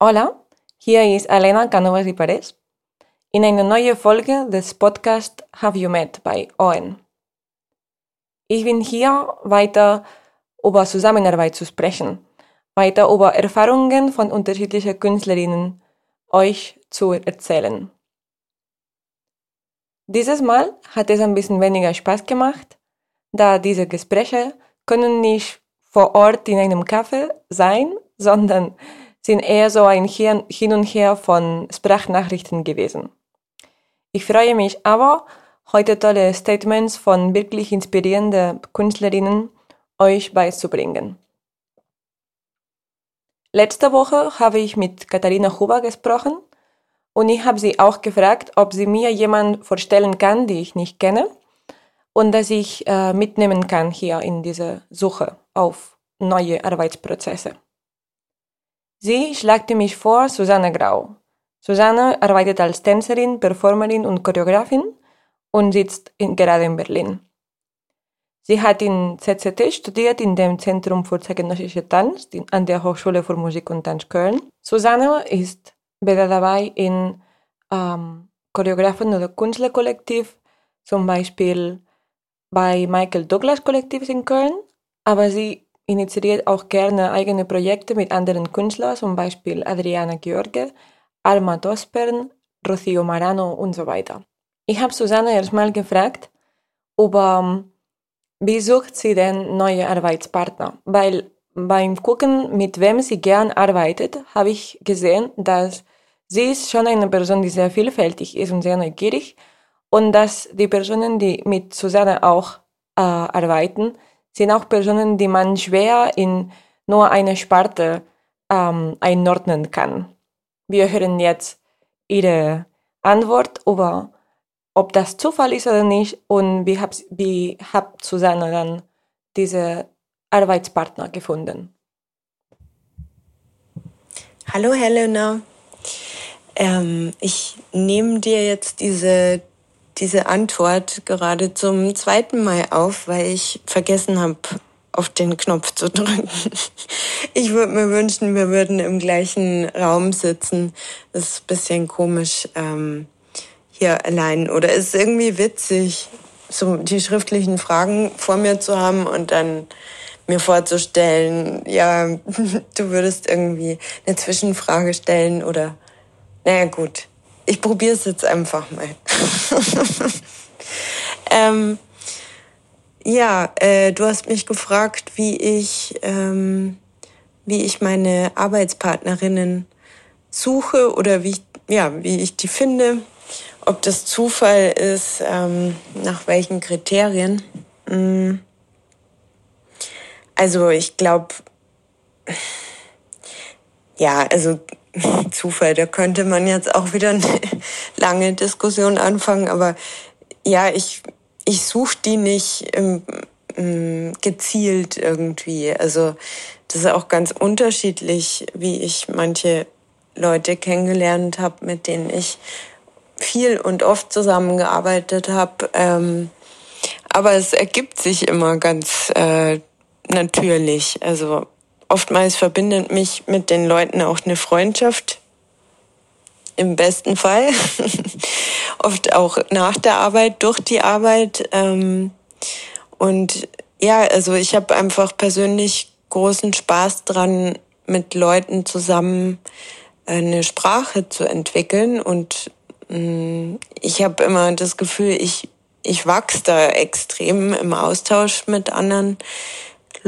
Hola, hier ist Elena Canovas y Perez in einer neuen Folge des Podcasts Have You Met bei ON. Ich bin hier weiter über Zusammenarbeit zu sprechen, weiter über Erfahrungen von unterschiedlichen Künstlerinnen euch zu erzählen. Dieses Mal hat es ein bisschen weniger Spaß gemacht, da diese Gespräche können nicht vor Ort in einem Café sein, sondern sind eher so ein Hin und Her von Sprachnachrichten gewesen. Ich freue mich aber, heute tolle Statements von wirklich inspirierenden Künstlerinnen euch beizubringen. Letzte Woche habe ich mit Katharina Huber gesprochen und ich habe sie auch gefragt, ob sie mir jemand vorstellen kann, die ich nicht kenne und dass ich äh, mitnehmen kann hier in dieser Suche auf neue Arbeitsprozesse. Sie schlagte mich vor Susanne Grau. Susanne arbeitet als Tänzerin, Performerin und Choreografin und sitzt in, gerade in Berlin. Sie hat in ZZT studiert in dem Zentrum für zeitgenössische Tanz an der Hochschule für Musik und Tanz Köln. Susanne ist weder dabei in ähm, Choreografen- oder Künstlerkollektiv, zum Beispiel bei Michael Douglas Kollektiv in Köln, aber sie initiiert auch gerne eigene Projekte mit anderen Künstlern, zum Beispiel Adriana George, Alma Dospern, Rocío Marano und so weiter. Ich habe Susanne erstmal gefragt, über wie sucht sie denn neue Arbeitspartner? Weil beim Gucken, mit wem sie gern arbeitet, habe ich gesehen, dass sie ist schon eine Person, die sehr vielfältig ist und sehr neugierig und dass die Personen, die mit Susanne auch äh, arbeiten, sind auch Personen, die man schwer in nur eine Sparte ähm, einordnen kann. Wir hören jetzt Ihre Antwort über, ob das Zufall ist oder nicht und wie hat wie hab Susanne dann diese Arbeitspartner gefunden. Hallo Helena, ähm, ich nehme dir jetzt diese diese Antwort gerade zum zweiten Mal auf, weil ich vergessen habe, auf den Knopf zu drücken. Ich würde mir wünschen, wir würden im gleichen Raum sitzen. Das ist ein bisschen komisch ähm, hier allein. Oder ist irgendwie witzig, so die schriftlichen Fragen vor mir zu haben und dann mir vorzustellen, ja, du würdest irgendwie eine Zwischenfrage stellen oder, naja gut, ich probiere es jetzt einfach mal. ähm, ja, äh, du hast mich gefragt, wie ich, ähm, wie ich meine Arbeitspartnerinnen suche oder wie ich, ja, wie ich die finde. Ob das Zufall ist, ähm, nach welchen Kriterien. Mm. Also ich glaube, ja, also Zufall, da könnte man jetzt auch wieder eine lange Diskussion anfangen, aber ja, ich, ich suche die nicht ähm, gezielt irgendwie. Also das ist auch ganz unterschiedlich, wie ich manche Leute kennengelernt habe, mit denen ich viel und oft zusammengearbeitet habe. Ähm, aber es ergibt sich immer ganz äh, natürlich. Also oftmals verbindet mich mit den Leuten auch eine Freundschaft. Im besten Fall. Oft auch nach der Arbeit, durch die Arbeit. Ähm, und ja, also ich habe einfach persönlich großen Spaß dran, mit Leuten zusammen eine Sprache zu entwickeln. Und mm, ich habe immer das Gefühl, ich, ich wachse da extrem im Austausch mit anderen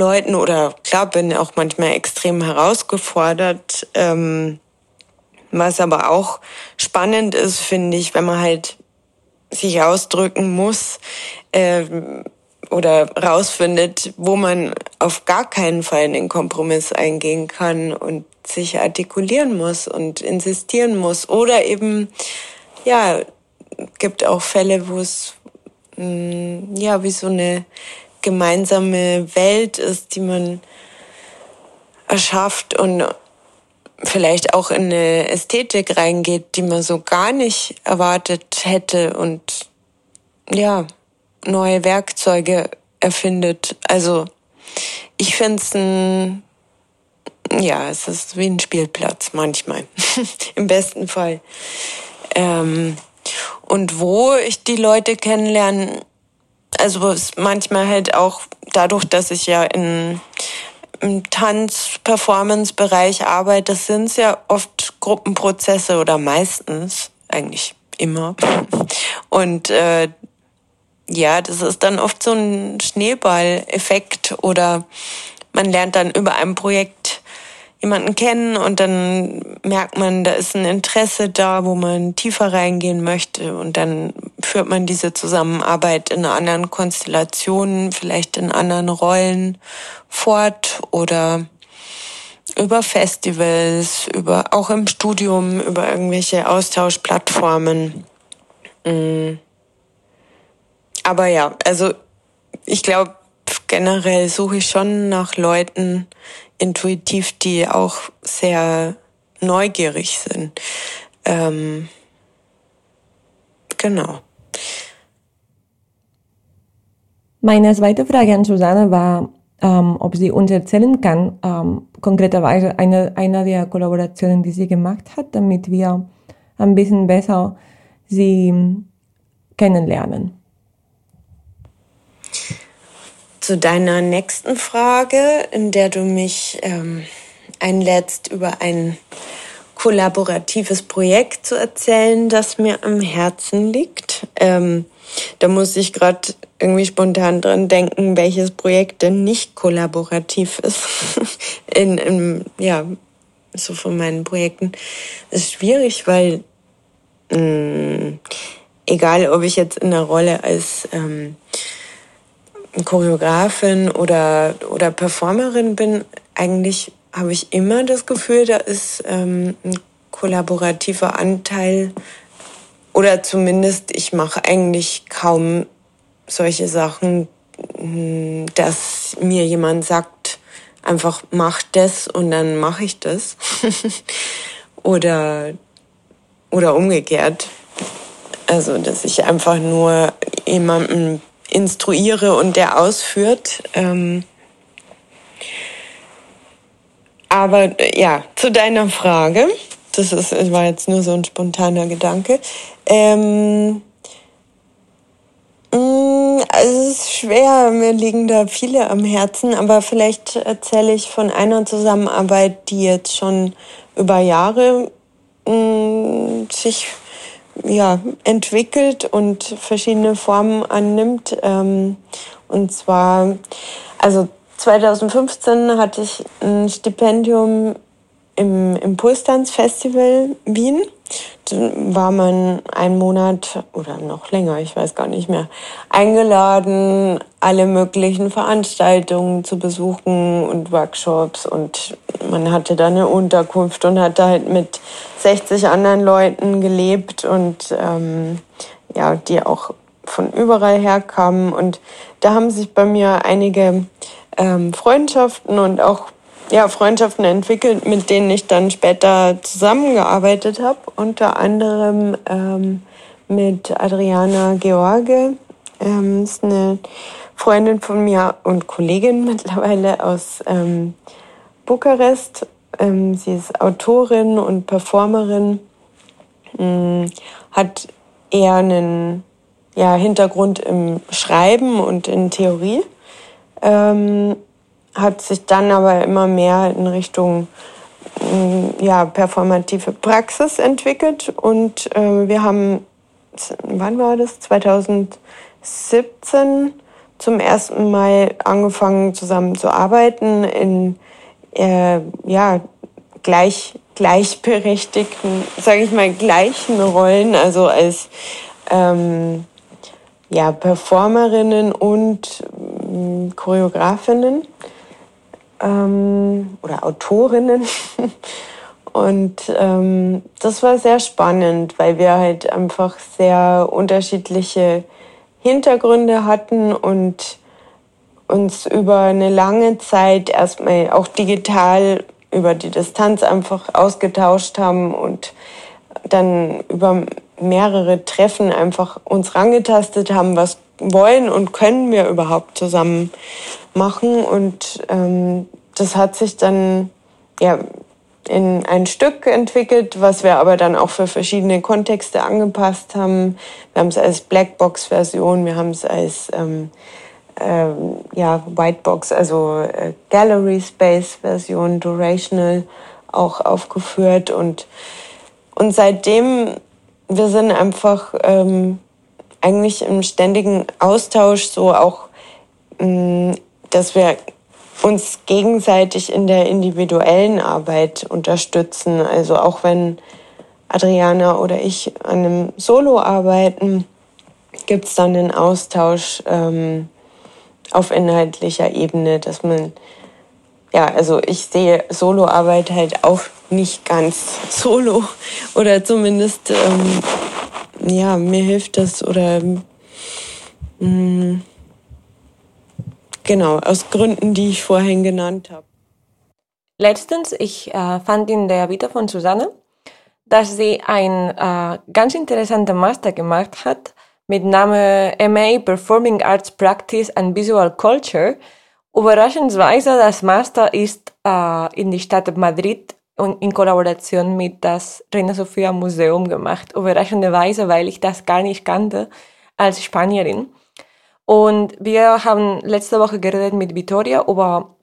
Leuten oder klar bin auch manchmal extrem herausgefordert. Ähm, was aber auch spannend ist, finde ich, wenn man halt sich ausdrücken muss äh, oder rausfindet, wo man auf gar keinen Fall einen Kompromiss eingehen kann und sich artikulieren muss und insistieren muss. Oder eben, ja, gibt auch Fälle, wo es mm, ja wie so eine gemeinsame Welt ist, die man erschafft und vielleicht auch in eine Ästhetik reingeht, die man so gar nicht erwartet hätte und ja, neue Werkzeuge erfindet. Also ich finde es ein, ja, es ist wie ein Spielplatz manchmal, im besten Fall. Ähm, und wo ich die Leute kennenlerne, also manchmal halt auch dadurch, dass ich ja in im Tanz-Performance-Bereich arbeite, sind es ja oft Gruppenprozesse oder meistens, eigentlich immer. Und äh, ja, das ist dann oft so ein Schneeball-Effekt oder man lernt dann über ein Projekt jemanden kennen und dann merkt man, da ist ein Interesse da, wo man tiefer reingehen möchte und dann führt man diese Zusammenarbeit in anderen Konstellationen, vielleicht in anderen Rollen fort oder über Festivals, über auch im Studium, über irgendwelche Austauschplattformen. Mm. Aber ja, also ich glaube, generell suche ich schon nach Leuten, intuitiv, die auch sehr neugierig sind. Ähm, genau. Meine zweite Frage an Susanne war, ähm, ob sie uns erzählen kann, ähm, konkreterweise eine, eine der Kollaborationen, die sie gemacht hat, damit wir ein bisschen besser sie kennenlernen. Zu deiner nächsten Frage, in der du mich ähm, einlädst, über ein kollaboratives Projekt zu erzählen, das mir am Herzen liegt. Ähm, da muss ich gerade irgendwie spontan dran denken, welches Projekt denn nicht kollaborativ ist. in, in, ja, so von meinen Projekten. Das ist schwierig, weil mh, mm, egal, ob ich jetzt in der Rolle als ähm, Choreografin oder, oder Performerin bin, eigentlich habe ich immer das Gefühl, da ist ähm, ein kollaborativer Anteil oder zumindest ich mache eigentlich kaum solche Sachen, hm, dass mir jemand sagt, einfach mach das und dann mache ich das. oder, oder umgekehrt. Also, dass ich einfach nur jemandem instruiere und der ausführt. Ähm aber ja, zu deiner Frage, das ist, das war jetzt nur so ein spontaner Gedanke. Ähm mm, also es ist schwer, mir liegen da viele am Herzen, aber vielleicht erzähle ich von einer Zusammenarbeit, die jetzt schon über Jahre mh, mm, sich ja, entwickelt und verschiedene Formen annimmt. Ähm, und zwar, also 2015 hatte ich ein Stipendium im Impulstanzfestival Wien. War man einen Monat oder noch länger, ich weiß gar nicht mehr, eingeladen, alle möglichen Veranstaltungen zu besuchen und Workshops. Und man hatte da eine Unterkunft und hat da halt mit 60 anderen Leuten gelebt und ähm, ja, die auch von überall her kamen und da haben sich bei mir einige ähm, Freundschaften und auch ja, Freundschaften entwickelt, mit denen ich dann später zusammengearbeitet habe. Unter anderem ähm, mit Adriana George. Ähm, ist eine Freundin von mir und Kollegin mittlerweile aus ähm, Bukarest. Ähm, sie ist Autorin und Performerin, ähm, hat eher einen ja, Hintergrund im Schreiben und in Theorie. Ähm, hat sich dann aber immer mehr in Richtung mm, ja, performative Praxis entwickelt und äh, wir haben, wann war das? 2017 zum ersten Mal angefangen zusammen zu arbeiten in äh, ja, gleich, gleichberechtigten, sage ich mal, gleichen Rollen, also als ähm, ja, Performerinnen und äh, Choreografinnen ähm, oder Autorinnen. Und ähm, das war sehr spannend, weil wir halt einfach sehr unterschiedliche Hintergründe hatten und uns über eine lange Zeit erstmal auch digital über die Distanz einfach ausgetauscht haben und dann über mehrere Treffen einfach uns rangetastet haben, was wollen und können wir überhaupt zusammen machen. Und ähm, das hat sich dann ja, in ein Stück entwickelt, was wir aber dann auch für verschiedene Kontexte angepasst haben. Wir haben es als Blackbox-Version, wir haben es als ähm, ähm, ja, Whitebox, also äh, Gallery Space-Version, Durational auch aufgeführt. Und, und seitdem, wir sind einfach ähm, eigentlich im ständigen Austausch, so auch, mh, dass wir uns gegenseitig in der individuellen Arbeit unterstützen. Also auch wenn Adriana oder ich an einem Solo arbeiten, gibt es dann den Austausch ähm, auf inhaltlicher Ebene, dass man, ja, also ich sehe Soloarbeit halt auch nicht ganz solo oder zumindest, ähm, ja, mir hilft das oder mh, mm, Genau, aus Gründen, die ich vorhin genannt habe. Letztens, ich äh, fand in der Vita von Susanne, dass sie ein äh, ganz interessanter Master gemacht hat mit Name MA Performing Arts Practice and Visual Culture. Überraschenderweise, das Master ist äh, in die Stadt Madrid in Kollaboration mit das Reina Sofia Museum gemacht. Überraschenderweise, weil ich das gar nicht kannte als Spanierin. Und wir haben letzte Woche geredet mit Vittoria über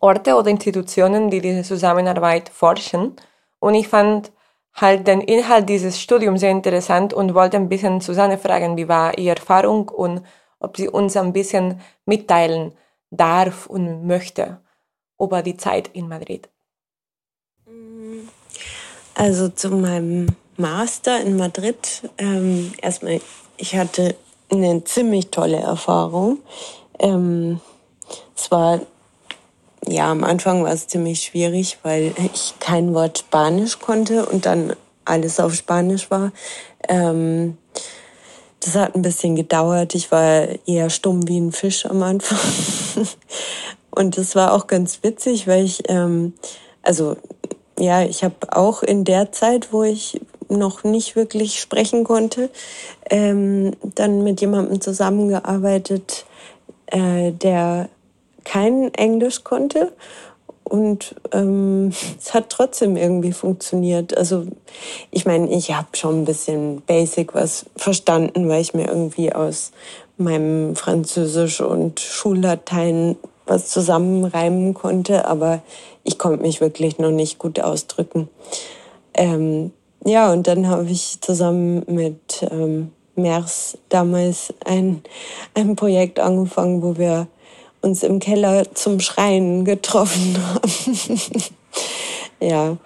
Orte oder Institutionen, die diese Zusammenarbeit forschen. Und ich fand halt den Inhalt dieses Studiums sehr interessant und wollte ein bisschen Susanne fragen, wie war ihre Erfahrung und ob sie uns ein bisschen mitteilen darf und möchte über die Zeit in Madrid. Also zu meinem Master in Madrid. Ähm, erstmal, ich hatte eine ziemlich tolle Erfahrung. Ähm, es war, ja, am Anfang war es ziemlich schwierig, weil ich kein Wort Spanisch konnte und dann alles auf Spanisch war. Ähm, das hat ein bisschen gedauert. Ich war eher stumm wie ein Fisch am Anfang. und das war auch ganz witzig, weil ich, ähm, also ja, ich habe auch in der Zeit, wo ich noch nicht wirklich sprechen konnte, ähm, dann mit jemandem zusammengearbeitet, äh, der kein Englisch konnte. Und ähm, es hat trotzdem irgendwie funktioniert. Also ich meine, ich habe schon ein bisschen Basic was verstanden, weil ich mir irgendwie aus meinem Französisch und Schullatein was zusammenreimen konnte, aber ich konnte mich wirklich noch nicht gut ausdrücken. Ähm, ja, und dann habe ich zusammen mit ähm, Mers damals ein, ein Projekt angefangen, wo wir uns im Keller zum Schreien getroffen haben. ja.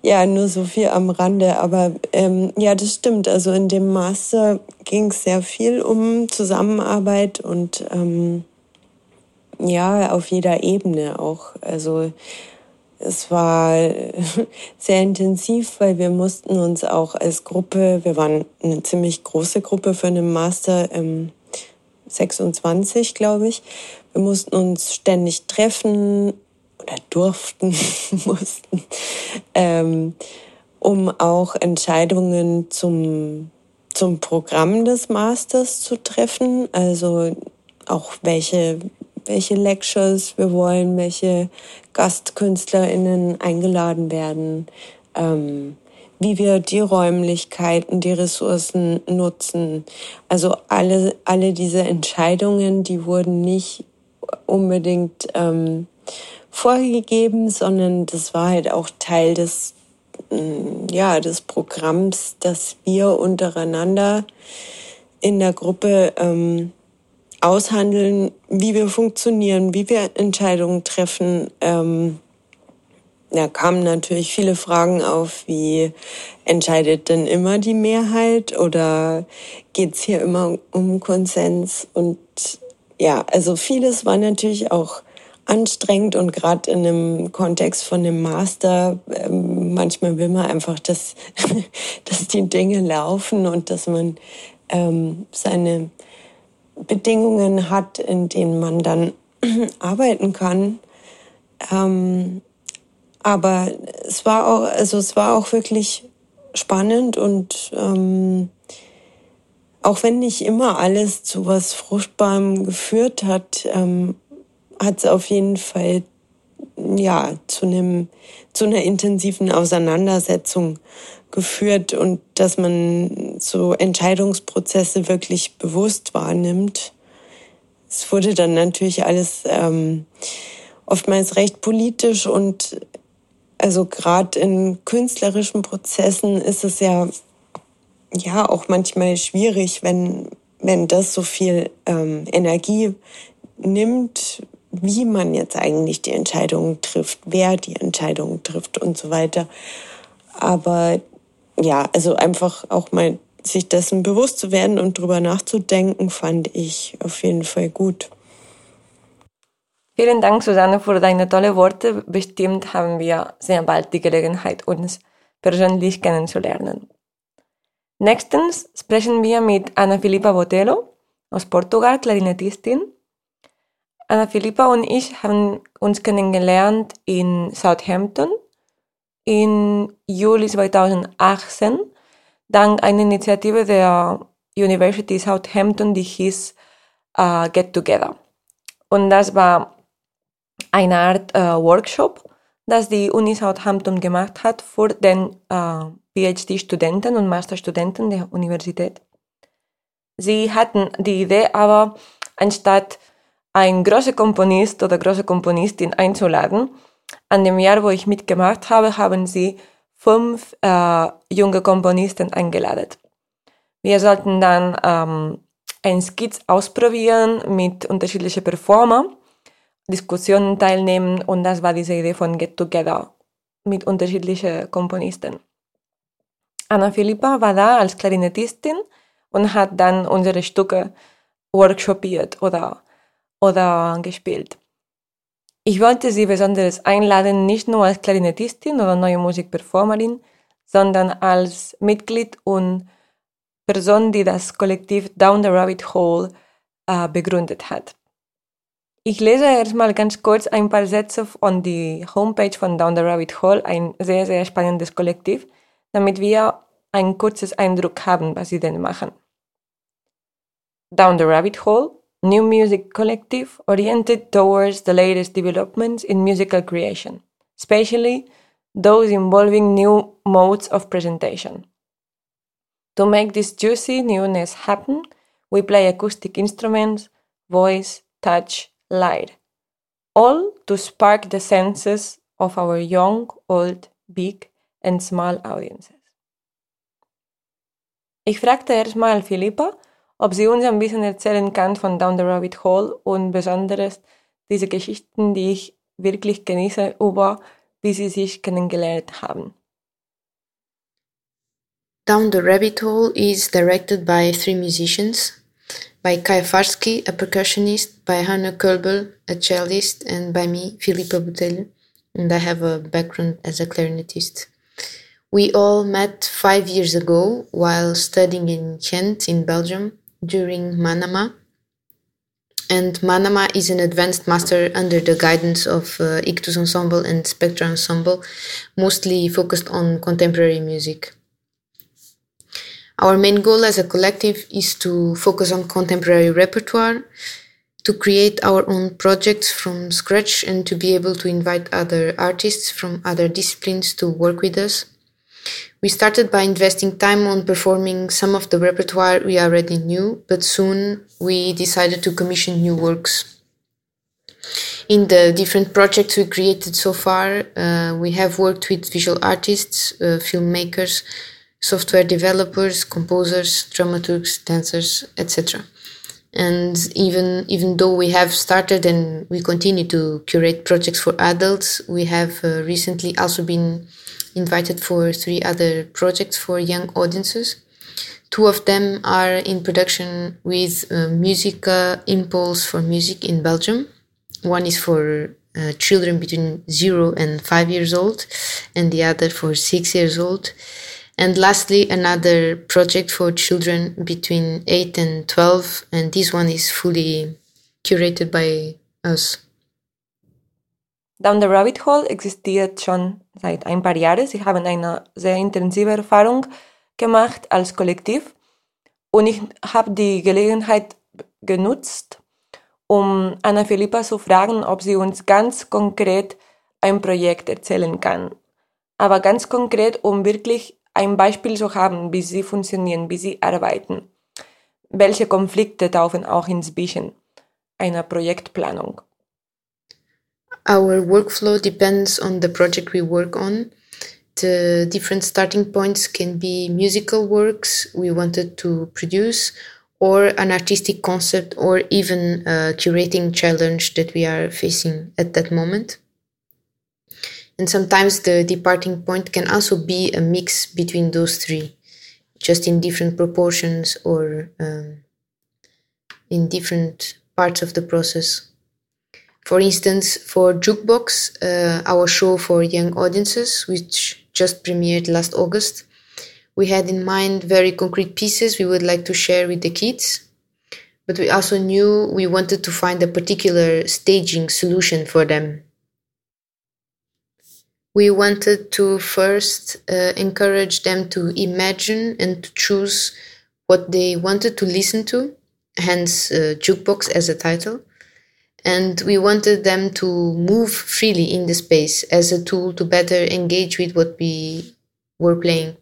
Ja, nur so viel am Rande. Aber ähm, ja, das stimmt. Also in dem Master ging es sehr viel um Zusammenarbeit und ähm, ja, auf jeder Ebene auch. Also es war sehr intensiv, weil wir mussten uns auch als Gruppe, wir waren eine ziemlich große Gruppe für einen Master, ähm, 26 glaube ich, wir mussten uns ständig treffen oder durften, mussten, ähm, um auch Entscheidungen zum, zum Programm des Masters zu treffen, also auch welche welche Lectures wir wollen, welche GastkünstlerInnen eingeladen werden, ähm, wie wir die Räumlichkeiten, die Ressourcen nutzen. Also alle, alle diese Entscheidungen, die wurden nicht unbedingt ähm, vorgegeben, sondern das war halt auch Teil des, mm, ja, des Programms, das wir untereinander in der Gruppe ähm, aushandeln, wie wir funktionieren, wie wir Entscheidungen treffen. Ähm, da kamen natürlich viele Fragen auf, wie entscheidet denn immer die Mehrheit oder geht's hier immer um Konsens? Und ja, also vieles war natürlich auch anstrengend und gerade in einem Kontext von einem Master, ähm, manchmal will man einfach, dass, dass die Dinge laufen und dass man ähm, seine Bedingungen hat, in denen man dann arbeiten kann. Ähm, aber es war auch, also es war auch wirklich spannend und ähm, auch wenn nicht immer alles zu was Fruchtbarem geführt hat, ähm, hat es auf jeden Fall ja zu einem zu einer intensiven Auseinandersetzung geführt und dass man so Entscheidungsprozesse wirklich bewusst wahrnimmt. Es wurde dann natürlich alles ähm, oftmals recht politisch und also gerade in künstlerischen Prozessen ist es ja ja auch manchmal schwierig, wenn wenn das so viel ähm, Energie nimmt, wie man jetzt eigentlich die Entscheidungen trifft, wer die Entscheidungen trifft und so weiter. Aber ja, also einfach auch mal sich dessen bewusst zu werden und drüber nachzudenken, fand ich auf jeden Fall gut. Vielen Dank, Susanne, für deine tolle Worte. Bestimmt haben wir sehr bald die Gelegenheit, uns persönlich kennenzulernen. Nächstens sprechen wir mit Ana Filipa Botelho aus Portugal, Klarinettistin. Ana Filipa und ich haben uns kennengelernt in Southampton im Juli 2018 dank einer Initiative der University Southampton, die hieß uh, Get Together. Und das war eine Art uh, Workshop, das die Uni Southampton gemacht hat für den uh, PhD-Studenten und Masterstudenten der Universität. Sie hatten die Idee aber, anstatt einen großen Komponist oder große Komponistin einzuladen, an dem Jahr, wo ich mitgemacht habe, haben sie fünf äh, junge Komponisten eingeladen. Wir sollten dann ähm, ein Skizz ausprobieren mit unterschiedlichen Performer, Diskussionen teilnehmen und das war diese Idee von Get Together mit unterschiedlichen Komponisten. Anna Philippa war da als Klarinettistin und hat dann unsere Stücke workshopiert oder, oder gespielt. Ich wollte sie besonders einladen, nicht nur als Klarinettistin oder neue Musikperformerin, sondern als Mitglied und Person, die das Kollektiv Down the Rabbit Hole äh, begründet hat. Ich lese erstmal ganz kurz ein paar Sätze von die Homepage von Down the Rabbit Hole, ein sehr, sehr spannendes Kollektiv, damit wir ein kurzes Eindruck haben, was sie denn machen. Down the Rabbit Hole new music collective oriented towards the latest developments in musical creation, especially those involving new modes of presentation. To make this juicy newness happen, we play acoustic instruments, voice, touch, light, all to spark the senses of our young, old, big and small audiences. Ich fragte erstmal Philippa, ob sie uns ein bisschen erzählen kann von Down the Rabbit Hole und besonders diese Geschichten, die ich wirklich genieße, über wie sie sich kennengelernt haben. Down the Rabbit Hole is directed by three musicians, by Kai Farsky, a percussionist, by Hanna Kolbel, a cellist, and by me, Filippa Botelho, and I have a background as a clarinetist. We all met five years ago while studying in Ghent in Belgium during Manama. And Manama is an advanced master under the guidance of uh, Ictus Ensemble and Spectra Ensemble, mostly focused on contemporary music. Our main goal as a collective is to focus on contemporary repertoire, to create our own projects from scratch, and to be able to invite other artists from other disciplines to work with us. We started by investing time on performing some of the repertoire we already knew, but soon we decided to commission new works. In the different projects we created so far, uh, we have worked with visual artists, uh, filmmakers, software developers, composers, dramaturgs, dancers, etc. And even even though we have started and we continue to curate projects for adults, we have uh, recently also been invited for three other projects for young audiences. Two of them are in production with uh, Musica Impulse for Music in Belgium. One is for uh, children between zero and five years old, and the other for six years old. And lastly, another project for children between 8 and 12, and this one is fully curated by us. Down the Rabbit Hole existiert schon seit ein paar Jahren. Sie haben eine sehr intensive Erfahrung gemacht als Kollektiv und ich habe die Gelegenheit genutzt, um Anna Philippa zu fragen, ob sie uns ganz konkret ein Projekt erzählen kann. Aber ganz konkret, um wirklich ein Beispiel zu haben, wie sie funktionieren, wie sie arbeiten. Welche Konflikte tauchen auch inzwischen einer Projektplanung? Our workflow depends on the project we work on. The different starting points can be musical works we wanted to produce or an artistic concept or even a curating challenge that we are facing at that moment. And sometimes the departing point can also be a mix between those three, just in different proportions or um, in different parts of the process. For instance, for Jukebox, uh, our show for young audiences, which just premiered last August, we had in mind very concrete pieces we would like to share with the kids, but we also knew we wanted to find a particular staging solution for them. We wanted to first uh, encourage them to imagine and to choose what they wanted to listen to, hence uh, Jukebox as a title. And we wanted them to move freely in the space as a tool to better engage with what we were playing.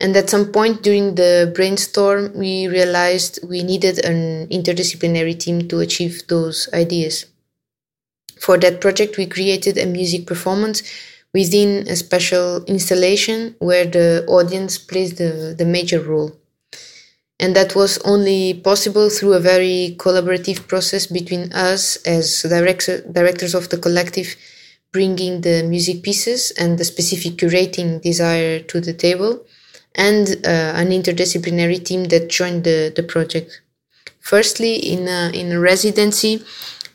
And at some point during the brainstorm, we realized we needed an interdisciplinary team to achieve those ideas. For that project, we created a music performance within a special installation where the audience plays the, the major role. And that was only possible through a very collaborative process between us as director, directors of the collective, bringing the music pieces and the specific curating desire to the table and uh, an interdisciplinary team that joined the, the project. Firstly, in a, in a residency,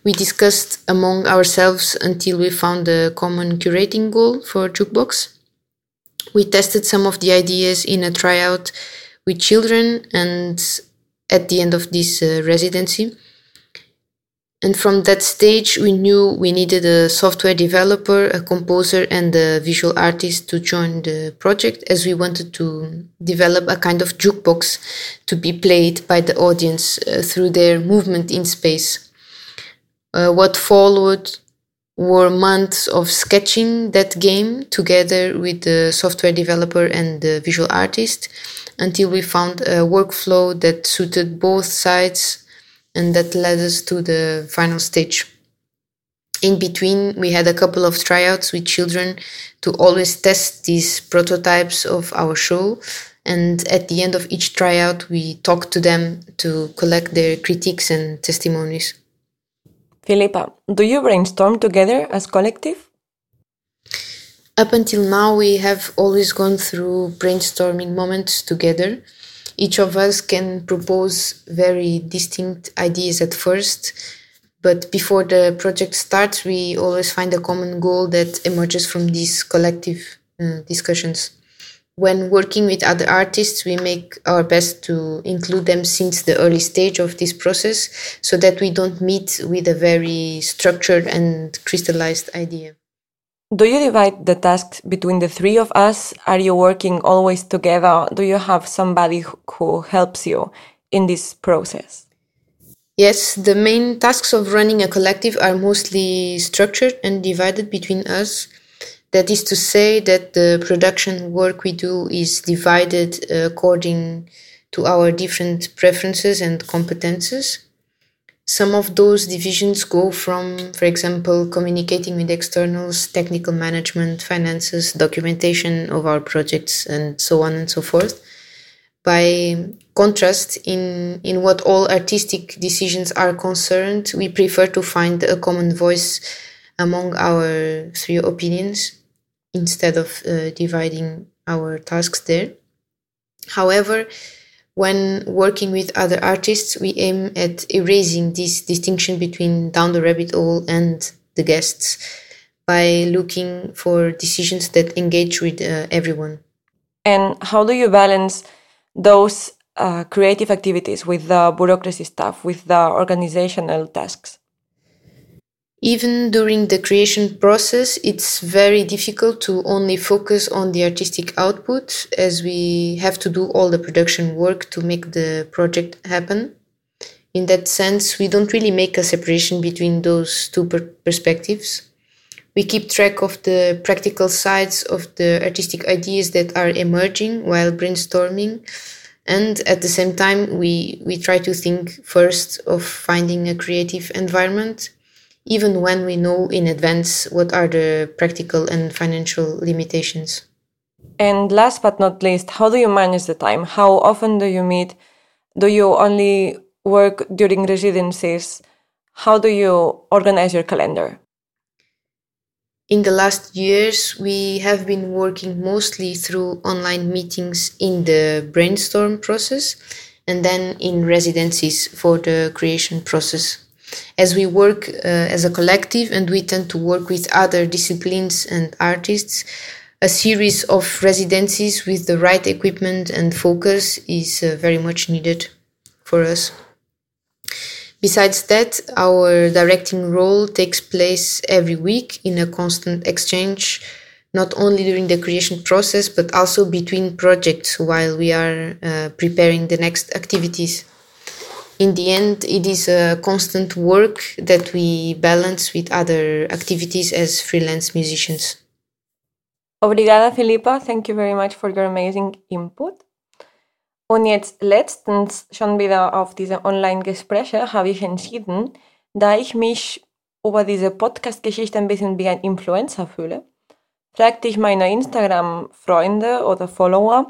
we discussed among ourselves until we found a common curating goal for Jukebox. We tested some of the ideas in a tryout with children and at the end of this uh, residency. And from that stage, we knew we needed a software developer, a composer, and a visual artist to join the project as we wanted to develop a kind of jukebox to be played by the audience uh, through their movement in space. Uh, what followed were months of sketching that game together with the software developer and the visual artist until we found a workflow that suited both sides and that led us to the final stage. In between, we had a couple of tryouts with children to always test these prototypes of our show. And at the end of each tryout, we talked to them to collect their critiques and testimonies. Philippa, do you brainstorm together as collective? Up until now, we have always gone through brainstorming moments together each of us can propose very distinct ideas at first, but before the project starts, we always find a common goal that emerges from these collective uh, discussions. When working with other artists, we make our best to include them since the early stage of this process so that we don't meet with a very structured and crystallized idea. Do you divide the tasks between the three of us? Are you working always together? Do you have somebody who helps you in this process? Yes, the main tasks of running a collective are mostly structured and divided between us. That is to say, that the production work we do is divided according to our different preferences and competences. Some of those divisions go from, for example, communicating with externals, technical management, finances, documentation of our projects, and so on and so forth. By contrast, in, in what all artistic decisions are concerned, we prefer to find a common voice among our three opinions instead of uh, dividing our tasks there. However, when working with other artists, we aim at erasing this distinction between Down the Rabbit Hole and the guests by looking for decisions that engage with uh, everyone. And how do you balance those uh, creative activities with the bureaucracy stuff, with the organizational tasks? Even during the creation process, it's very difficult to only focus on the artistic output as we have to do all the production work to make the project happen. In that sense, we don't really make a separation between those two per- perspectives. We keep track of the practical sides of the artistic ideas that are emerging while brainstorming. And at the same time, we, we try to think first of finding a creative environment even when we know in advance what are the practical and financial limitations. And last but not least, how do you manage the time? How often do you meet? Do you only work during residencies? How do you organize your calendar? In the last years, we have been working mostly through online meetings in the brainstorm process and then in residencies for the creation process as we work uh, as a collective and we tend to work with other disciplines and artists, a series of residencies with the right equipment and focus is uh, very much needed for us. Besides that, our directing role takes place every week in a constant exchange, not only during the creation process, but also between projects while we are uh, preparing the next activities in the end, it is a constant work that we balance with other activities as freelance musicians. Obrigada, Philippa. Thank you very much for your amazing input. Und jetzt letztens schon wieder auf diese Online-Gespräche habe ich entschieden, da ich mich über diese Podcast-Geschichte ein bisschen wie ein Influencer fühle, fragte ich meine Instagram-Freunde oder Follower,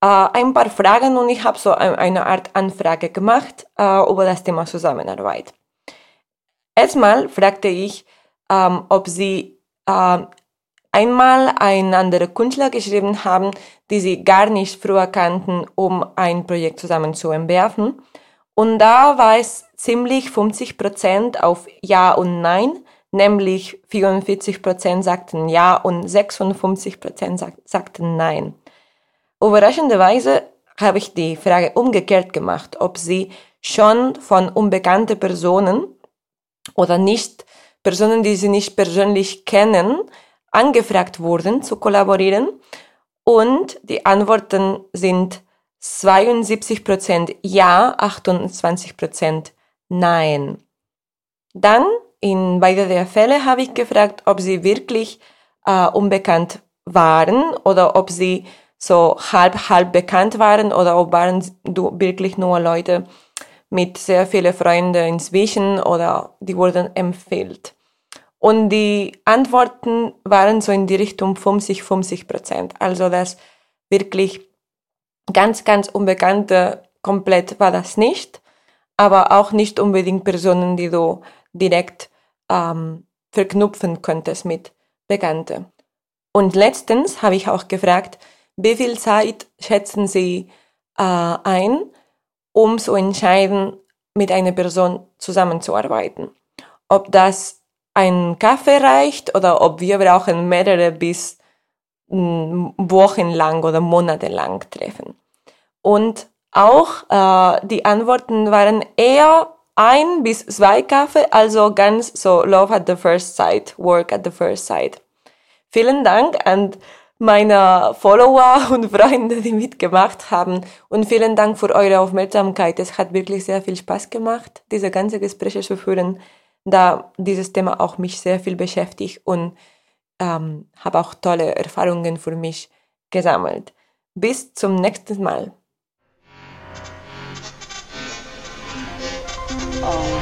ein paar Fragen und ich habe so eine Art Anfrage gemacht äh, über das Thema Zusammenarbeit. Erstmal fragte ich, ähm, ob sie äh, einmal einen anderen Künstler geschrieben haben, die sie gar nicht früher kannten, um ein Projekt zusammen zu entwerfen. Und da war es ziemlich 50 Prozent auf Ja und Nein, nämlich 44 Prozent sagten Ja und 56 Prozent sagten Nein. Überraschenderweise habe ich die Frage umgekehrt gemacht, ob sie schon von unbekannten Personen oder nicht Personen, die sie nicht persönlich kennen, angefragt wurden zu kollaborieren. Und die Antworten sind 72% Ja, 28% Nein. Dann, in beide der Fälle, habe ich gefragt, ob sie wirklich äh, unbekannt waren oder ob sie so halb, halb bekannt waren oder ob waren wirklich nur Leute mit sehr vielen Freunden inzwischen oder die wurden empfiehlt. Und die Antworten waren so in die Richtung 50, 50 Prozent. Also das wirklich ganz, ganz Unbekannte komplett war das nicht, aber auch nicht unbedingt Personen, die du direkt ähm, verknüpfen könntest mit Bekannte. Und letztens habe ich auch gefragt, wie viel Zeit schätzen Sie äh, ein, um zu entscheiden, mit einer Person zusammenzuarbeiten? Ob das ein Kaffee reicht oder ob wir brauchen mehrere bis mm, wochenlang oder monatelang treffen. Und auch äh, die Antworten waren eher ein bis zwei Kaffee, also ganz so Love at the First Sight, Work at the First Sight. Vielen Dank und meiner Follower und Freunde, die mitgemacht haben. Und vielen Dank für eure Aufmerksamkeit. Es hat wirklich sehr viel Spaß gemacht, diese ganze Gespräche zu führen, da dieses Thema auch mich sehr viel beschäftigt und ähm, habe auch tolle Erfahrungen für mich gesammelt. Bis zum nächsten Mal. Oh,